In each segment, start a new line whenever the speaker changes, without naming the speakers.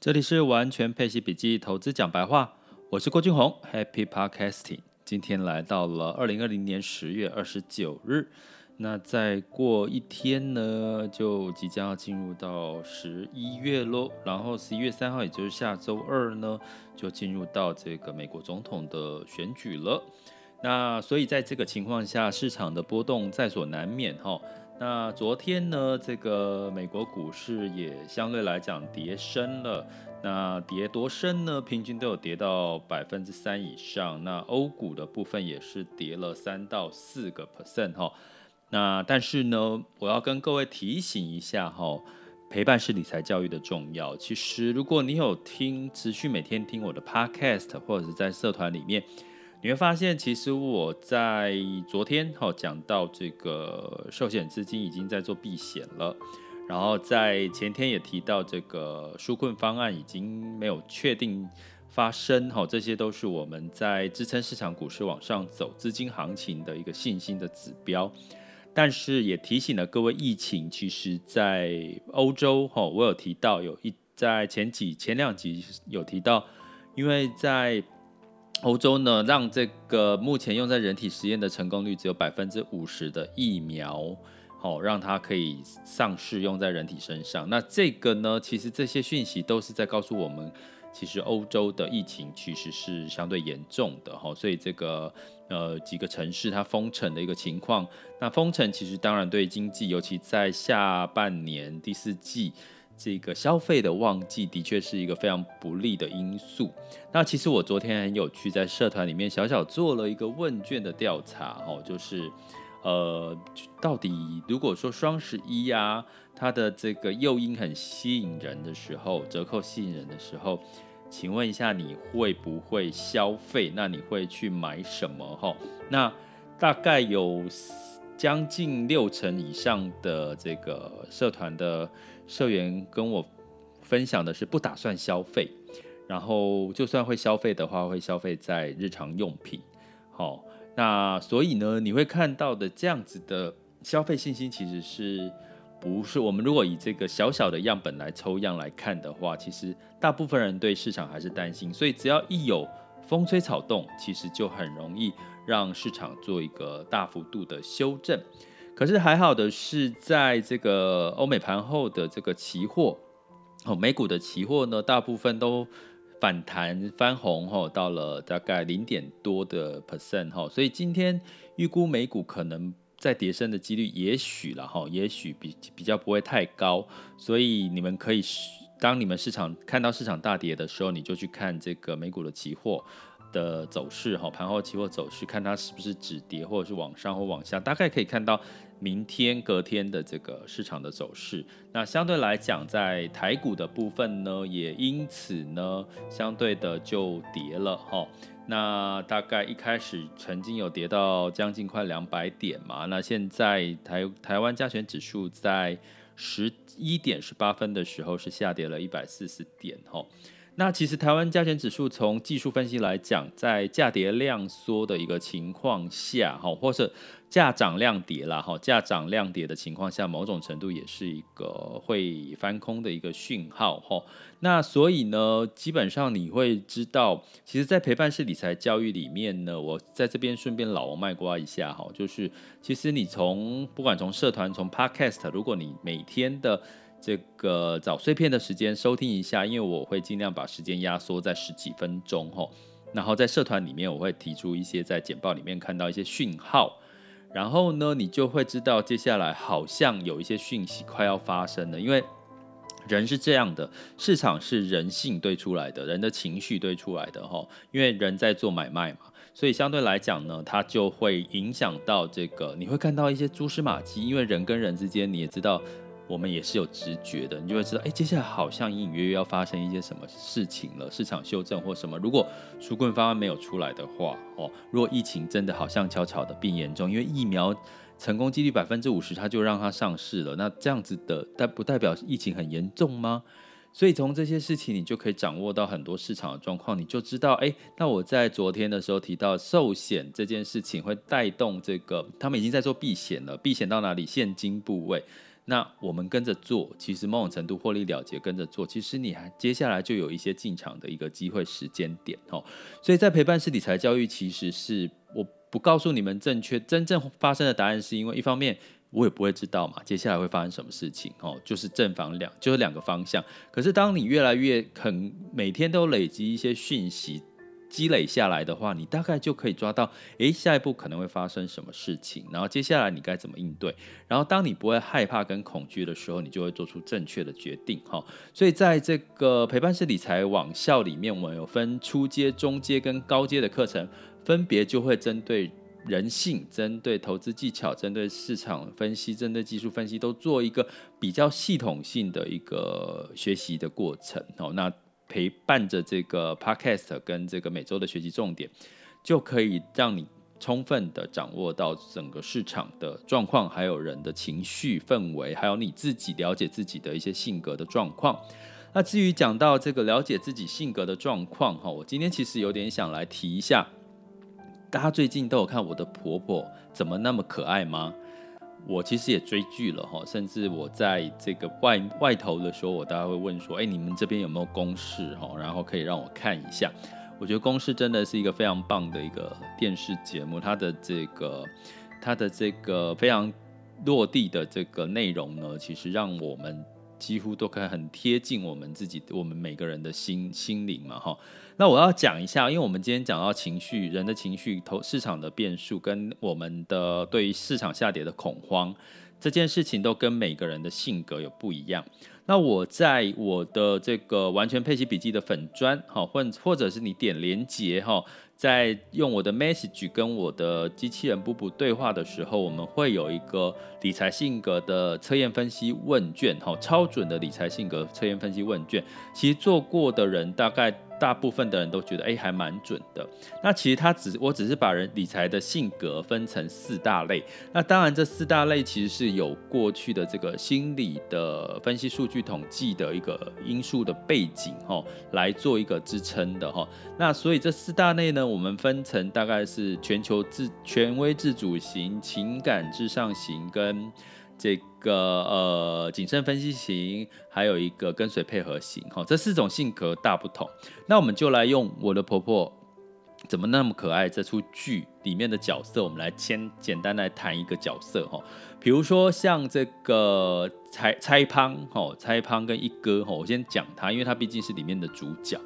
这里是完全配息笔记投资讲白话，我是郭俊宏，Happy Podcasting。今天来到了二零二零年十月二十九日，那再过一天呢，就即将要进入到十一月喽。然后十一月三号，也就是下周二呢，就进入到这个美国总统的选举了。那所以在这个情况下，市场的波动在所难免哈。那昨天呢，这个美国股市也相对来讲跌深了。那跌多深呢？平均都有跌到百分之三以上。那欧股的部分也是跌了三到四个 percent 哈。那但是呢，我要跟各位提醒一下哈，陪伴是理财教育的重要。其实如果你有听，持续每天听我的 podcast，或者是在社团里面。你会发现，其实我在昨天哈讲到这个寿险资金已经在做避险了，然后在前天也提到这个纾困方案已经没有确定发生哈，这些都是我们在支撑市场股市往上走资金行情的一个信心的指标。但是也提醒了各位，疫情其实在欧洲哈，我有提到有一在前几前两集有提到，因为在欧洲呢，让这个目前用在人体实验的成功率只有百分之五十的疫苗，好，让它可以上市用在人体身上。那这个呢，其实这些讯息都是在告诉我们，其实欧洲的疫情其实是相对严重的哈。所以这个呃几个城市它封城的一个情况，那封城其实当然对经济，尤其在下半年第四季。这个消费的旺季的确是一个非常不利的因素。那其实我昨天很有趣，在社团里面小小做了一个问卷的调查，哦，就是，呃，到底如果说双十一呀，它的这个诱因很吸引人的时候，折扣吸引人的时候，请问一下你会不会消费？那你会去买什么？哈，那大概有将近六成以上的这个社团的。社员跟我分享的是不打算消费，然后就算会消费的话，会消费在日常用品。好，那所以呢，你会看到的这样子的消费信心，其实是不是我们如果以这个小小的样本来抽样来看的话，其实大部分人对市场还是担心，所以只要一有风吹草动，其实就很容易让市场做一个大幅度的修正。可是还好的是，在这个欧美盘后的这个期货，哦，美股的期货呢，大部分都反弹翻红，哈，到了大概零点多的 percent，哈，所以今天预估美股可能再跌升的几率也许了，哈，也许比比较不会太高，所以你们可以，当你们市场看到市场大跌的时候，你就去看这个美股的期货。的走势哈，盘后期货走势，看它是不是止跌，或者是往上或往下，大概可以看到明天隔天的这个市场的走势。那相对来讲，在台股的部分呢，也因此呢，相对的就跌了哈。那大概一开始曾经有跌到将近快两百点嘛，那现在台台湾加权指数在十一点十八分的时候是下跌了一百四十点哈。那其实台湾加权指数从技术分析来讲，在价跌量缩的一个情况下，哈，或是价涨量跌啦，哈，价涨量跌的情况下，某种程度也是一个会翻空的一个讯号，哈。那所以呢，基本上你会知道，其实，在陪伴式理财教育里面呢，我在这边顺便老王卖瓜一下，哈，就是其实你从不管从社团，从 Podcast，如果你每天的这个早碎片的时间收听一下，因为我会尽量把时间压缩在十几分钟吼，然后在社团里面我会提出一些在简报里面看到一些讯号，然后呢，你就会知道接下来好像有一些讯息快要发生了，因为人是这样的，市场是人性堆出来的，人的情绪堆出来的吼，因为人在做买卖嘛，所以相对来讲呢，它就会影响到这个，你会看到一些蛛丝马迹，因为人跟人之间你也知道。我们也是有直觉的，你就会知道，哎，接下来好像隐隐约约要发生一些什么事情了，市场修正或什么。如果纾困方案没有出来的话，哦，如果疫情真的好像悄悄的变严重，因为疫苗成功几率百分之五十，它就让它上市了，那这样子的，代不代表疫情很严重吗？所以从这些事情，你就可以掌握到很多市场的状况，你就知道，哎，那我在昨天的时候提到寿险这件事情会带动这个，他们已经在做避险了，避险到哪里？现金部位。那我们跟着做，其实某种程度获利了结，跟着做，其实你还接下来就有一些进场的一个机会时间点哦。所以在陪伴式理财教育，其实是我不告诉你们正确真正发生的答案，是因为一方面我也不会知道嘛，接下来会发生什么事情哦，就是正反两就是两个方向。可是当你越来越肯每天都累积一些讯息。积累下来的话，你大概就可以抓到，诶，下一步可能会发生什么事情，然后接下来你该怎么应对。然后当你不会害怕跟恐惧的时候，你就会做出正确的决定。哈，所以在这个陪伴式理财网校里面，我们有分初阶、中阶跟高阶的课程，分别就会针对人性、针对投资技巧、针对市场分析、针对技术分析，都做一个比较系统性的一个学习的过程。哦，那。陪伴着这个 podcast 跟这个每周的学习重点，就可以让你充分的掌握到整个市场的状况，还有人的情绪氛围，还有你自己了解自己的一些性格的状况。那至于讲到这个了解自己性格的状况，哈，我今天其实有点想来提一下，大家最近都有看我的婆婆怎么那么可爱吗？我其实也追剧了哈，甚至我在这个外外头的时候，我大家会问说，哎，你们这边有没有公式哈？然后可以让我看一下。我觉得公式真的是一个非常棒的一个电视节目，它的这个它的这个非常落地的这个内容呢，其实让我们几乎都可以很贴近我们自己，我们每个人的心心灵嘛哈。那我要讲一下，因为我们今天讲到情绪，人的情绪、投市场的变数，跟我们的对于市场下跌的恐慌，这件事情都跟每个人的性格有不一样。那我在我的这个完全配齐笔记的粉砖，好，或或者是你点连接哈，在用我的 message 跟我的机器人布布对话的时候，我们会有一个理财性格的测验分析问卷，哈，超准的理财性格测验分析问卷，其实做过的人大概。大部分的人都觉得，哎，还蛮准的。那其实他只，我只是把人理财的性格分成四大类。那当然，这四大类其实是有过去的这个心理的分析数据统计的一个因素的背景，哈，来做一个支撑的，哈。那所以这四大类呢，我们分成大概是全球自权威自主型、情感至上型跟。这个呃，谨慎分析型，还有一个跟随配合型，哈，这四种性格大不同。那我们就来用我的婆婆怎么那么可爱这出剧里面的角色，我们来先简单来谈一个角色，哈，比如说像这个蔡蔡胖，哈，蔡胖跟一哥，哈，我先讲他，因为他毕竟是里面的主角。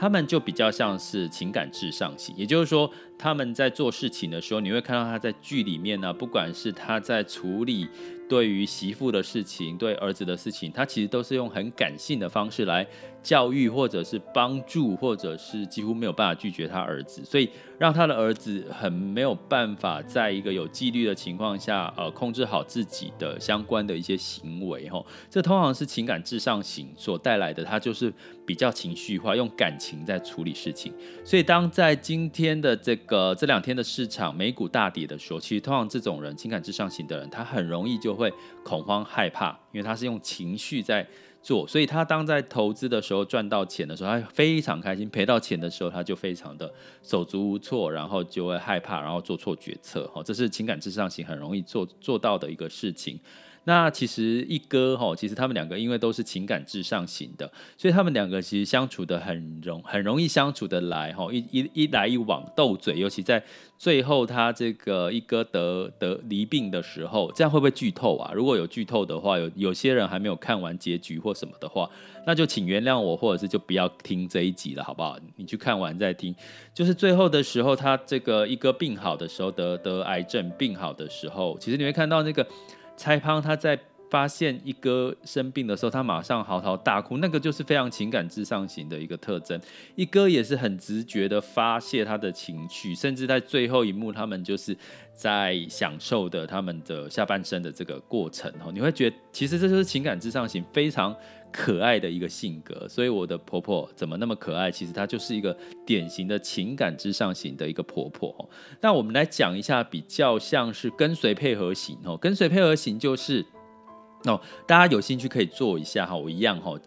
他们就比较像是情感至上型，也就是说，他们在做事情的时候，你会看到他在剧里面呢，不管是他在处理对于媳妇的事情、对儿子的事情，他其实都是用很感性的方式来教育，或者是帮助，或者是几乎没有办法拒绝他儿子，所以让他的儿子很没有办法在一个有纪律的情况下，呃，控制好自己的相关的一些行为，吼，这通常是情感至上型所带来的，他就是比较情绪化，用感情在处理事情，所以当在今天的这个这两天的市场美股大跌的时候，其实通常这种人情感至上型的人，他很容易就会恐慌害怕，因为他是用情绪在。做，所以他当在投资的时候赚到钱的时候，他非常开心；赔到钱的时候，他就非常的手足无措，然后就会害怕，然后做错决策。哈，这是情感至上型很容易做做到的一个事情。那其实一哥哈，其实他们两个因为都是情感至上型的，所以他们两个其实相处的很容很容易相处的来哈，一一一来一往斗嘴，尤其在最后他这个一哥得得离病的时候，这样会不会剧透啊？如果有剧透的话，有有些人还没有看完结局或什么的话，那就请原谅我，或者是就不要听这一集了，好不好？你去看完再听。就是最后的时候，他这个一哥病好的时候，得得癌症病好的时候，其实你会看到那个。蔡康他在发现一哥生病的时候，他马上嚎啕大哭，那个就是非常情感至上型的一个特征。一哥也是很直觉的发泄他的情绪，甚至在最后一幕，他们就是在享受的他们的下半生的这个过程哦。你会觉得其实这就是情感至上型非常可爱的一个性格，所以我的婆婆怎么那么可爱？其实她就是一个典型的情感至上型的一个婆婆。那我们来讲一下，比较像是跟随配合型哦。跟随配合型就是哦，大家有兴趣可以做一下哈，我一样哈，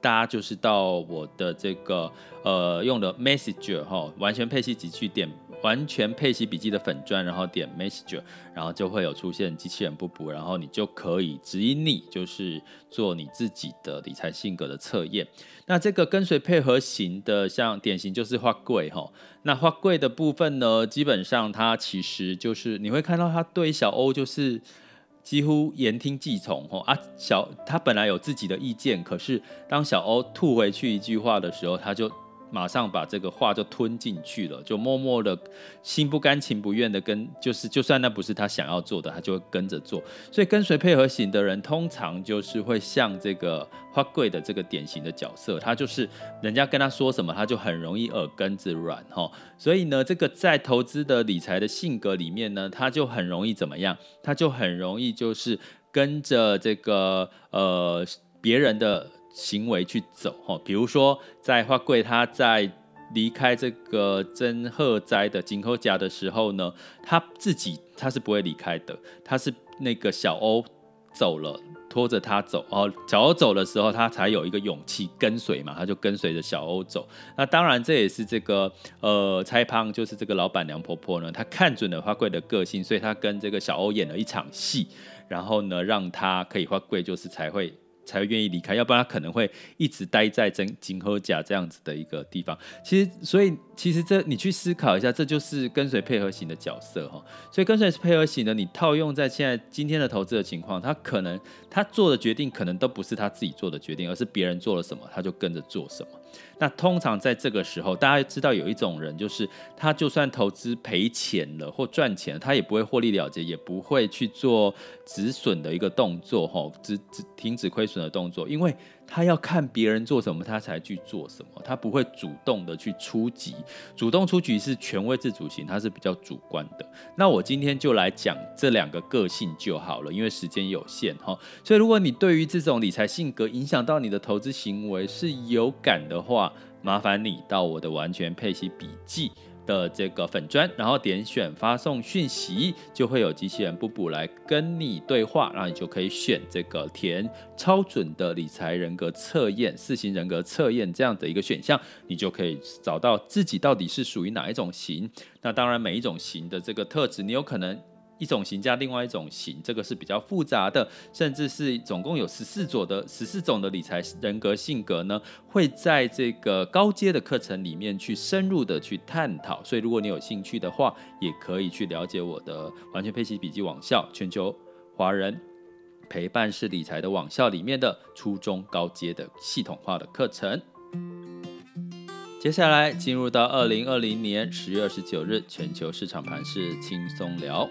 大家就是到我的这个呃用的 Messenger 哈，完全配息级去点完全配息笔记的粉专，然后点 Messenger，然后就会有出现机器人布布，然后你就可以指引你，就是做你自己的理财性格的测验。那这个跟随配合型的，像典型就是花贵哈。那花贵的部分呢，基本上它其实就是你会看到它对小欧就是。几乎言听计从哦啊，小他本来有自己的意见，可是当小欧吐回去一句话的时候，他就。马上把这个话就吞进去了，就默默的心不甘情不愿的跟，就是就算那不是他想要做的，他就会跟着做。所以跟随配合型的人，通常就是会像这个花贵的这个典型的角色，他就是人家跟他说什么，他就很容易耳根子软哈。所以呢，这个在投资的理财的性格里面呢，他就很容易怎么样？他就很容易就是跟着这个呃别人的。行为去走哈，比如说在花贵他在离开这个真贺斋的井口家的时候呢，他自己他是不会离开的，他是那个小欧走了，拖着他走哦，小欧走的时候，他才有一个勇气跟随嘛，他就跟随着小欧走。那当然这也是这个呃蔡胖就是这个老板娘婆婆呢，她看准了花贵的个性，所以她跟这个小欧演了一场戏，然后呢让他可以花贵就是才会。才会愿意离开，要不然他可能会一直待在真金和甲这样子的一个地方。其实，所以其实这你去思考一下，这就是跟随配合型的角色哈。所以跟随配合型的，你套用在现在今天的投资的情况，他可能他做的决定可能都不是他自己做的决定，而是别人做了什么，他就跟着做什么。那通常在这个时候，大家知道有一种人，就是他就算投资赔钱了或赚钱，他也不会获利了结，也不会去做止损的一个动作，吼，止止停止亏损的动作，因为。他要看别人做什么，他才去做什么。他不会主动的去出击，主动出击是权威自主型，他是比较主观的。那我今天就来讲这两个个性就好了，因为时间有限哈。所以如果你对于这种理财性格影响到你的投资行为是有感的话，麻烦你到我的完全配息笔记的这个粉砖，然后点选发送讯息，就会有机器人布布来跟你对话，然后你就可以选这个填超准的理财人格测验、四型人格测验这样的一个选项，你就可以找到自己到底是属于哪一种型。那当然，每一种型的这个特质，你有可能。一种型加另外一种型，这个是比较复杂的，甚至是总共有十四种的十四种的理财人格性格呢，会在这个高阶的课程里面去深入的去探讨。所以如果你有兴趣的话，也可以去了解我的完全配息笔记网校全球华人陪伴式理财的网校里面的初中高阶的系统化的课程。接下来进入到二零二零年十月二十九日全球市场盘势轻松聊。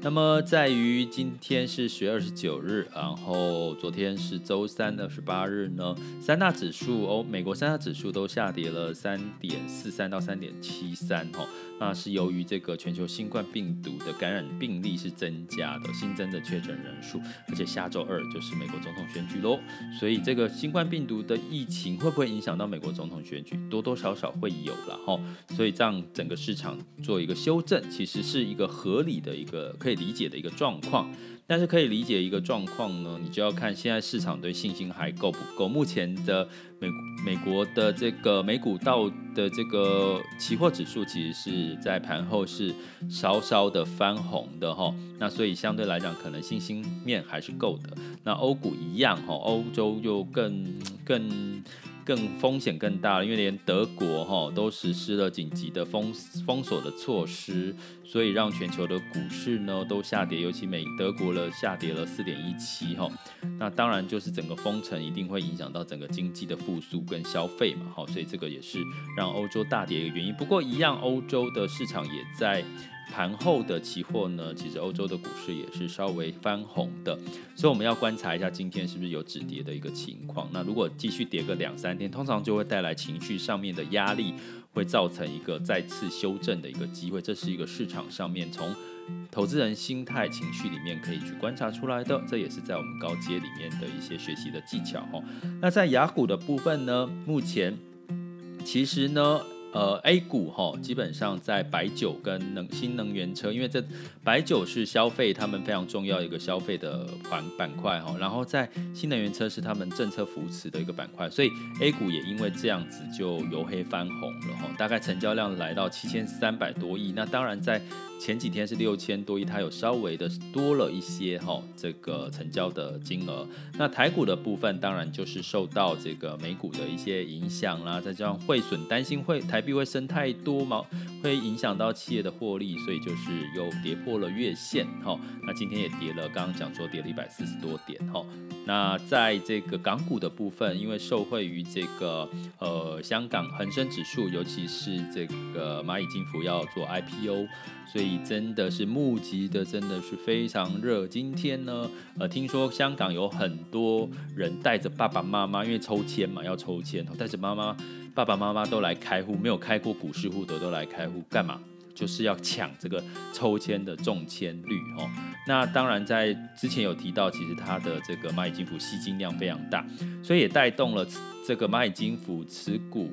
那么，在于今天是十月二十九日，然后昨天是周三的十八日呢，三大指数哦，美国三大指数都下跌了三点四三到三点七三哦，那是由于这个全球新冠病毒的感染病例是增加的，新增的确诊人数，而且下周二就是美国总统选举喽，所以这个新冠病毒的疫情会不会影响到美国总统选举？多多少少会有了哈，所以这样整个市场做一个修正，其实是一个合理的一个。可以理解的一个状况，但是可以理解一个状况呢，你就要看现在市场对信心还够不够。目前的美美国的这个美股道的这个期货指数，其实是在盘后是稍稍的翻红的哈，那所以相对来讲，可能信心面还是够的。那欧股一样哈，欧洲又更更。更风险更大了，因为连德国哈都实施了紧急的封封锁的措施，所以让全球的股市呢都下跌，尤其美德国了下跌了四点一七哈。那当然就是整个封城一定会影响到整个经济的复苏跟消费嘛，好，所以这个也是让欧洲大跌的一个原因。不过一样，欧洲的市场也在。盘后的期货呢，其实欧洲的股市也是稍微翻红的，所以我们要观察一下今天是不是有止跌的一个情况。那如果继续跌个两三天，通常就会带来情绪上面的压力，会造成一个再次修正的一个机会。这是一个市场上面从投资人心态情绪里面可以去观察出来的，这也是在我们高阶里面的一些学习的技巧。那在雅股的部分呢，目前其实呢。呃，A 股哈，基本上在白酒跟能新能源车，因为这白酒是消费他们非常重要一个消费的板板块哈，然后在新能源车是他们政策扶持的一个板块，所以 A 股也因为这样子就由黑翻红了哈，大概成交量来到七千三百多亿，那当然在。前几天是六千多亿，它有稍微的多了一些哈，这个成交的金额。那台股的部分当然就是受到这个美股的一些影响啦，再加上汇损，担心会台币会升太多嘛，会影响到企业的获利，所以就是又跌破了月线哈。那今天也跌了，刚刚讲说跌了一百四十多点哈。那在这个港股的部分，因为受惠于这个呃香港恒生指数，尤其是这个蚂蚁金服要做 IPO。所以真的是募集的，真的是非常热。今天呢，呃，听说香港有很多人带着爸爸妈妈，因为抽签嘛，要抽签，带着妈妈、爸爸妈妈都来开户，没有开过股市户的都来开户，干嘛？就是要抢这个抽签的中签率哦。那当然，在之前有提到，其实它的这个蚂蚁金服吸金量非常大，所以也带动了这个蚂蚁金服持股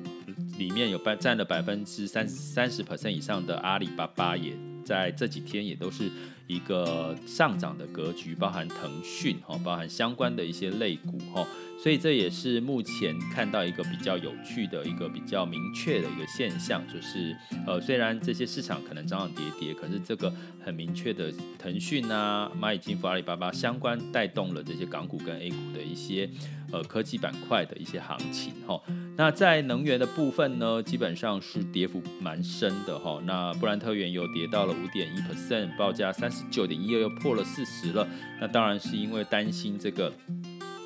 里面有百占了百分之三三十 percent 以上的阿里巴巴，也在这几天也都是一个上涨的格局，包含腾讯哈，包含相关的一些类股哈。所以这也是目前看到一个比较有趣的一个比较明确的一个现象，就是呃，虽然这些市场可能涨涨跌跌，可是这个很明确的腾讯啊、蚂蚁金服、阿里巴巴相关带动了这些港股跟 A 股的一些呃科技板块的一些行情哈。那在能源的部分呢，基本上是跌幅蛮深的哈。那布兰特原油跌到了五点一 percent，报价三十九点一二，又破了四十了。那当然是因为担心这个。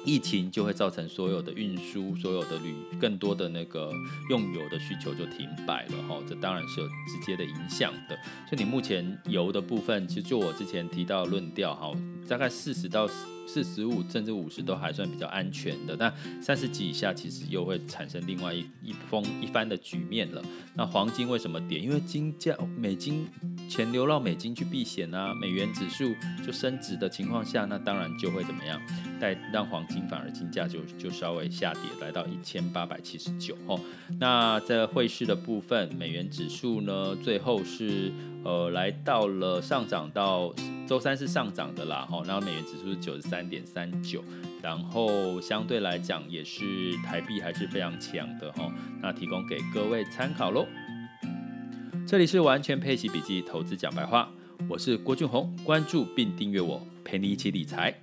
疫情就会造成所有的运输、所有的旅、更多的那个用油的需求就停摆了哈，这当然是有直接的影响的。就你目前油的部分，其实就我之前提到论调哈，大概四十到四十五甚至五十都还算比较安全的，但三十几以下其实又会产生另外一一风一番的局面了。那黄金为什么跌？因为金价美金。钱流到美金去避险啊，美元指数就升值的情况下，那当然就会怎么样，带让黄金反而金价就就稍微下跌，来到一千八百七十九哦。那在汇市的部分，美元指数呢，最后是呃来到了上涨到周三是上涨的啦吼，然后美元指数是九十三点三九，然后相对来讲也是台币还是非常强的吼，那提供给各位参考喽。这里是完全配息笔记投资讲白话，我是郭俊宏，关注并订阅我，陪你一起理财。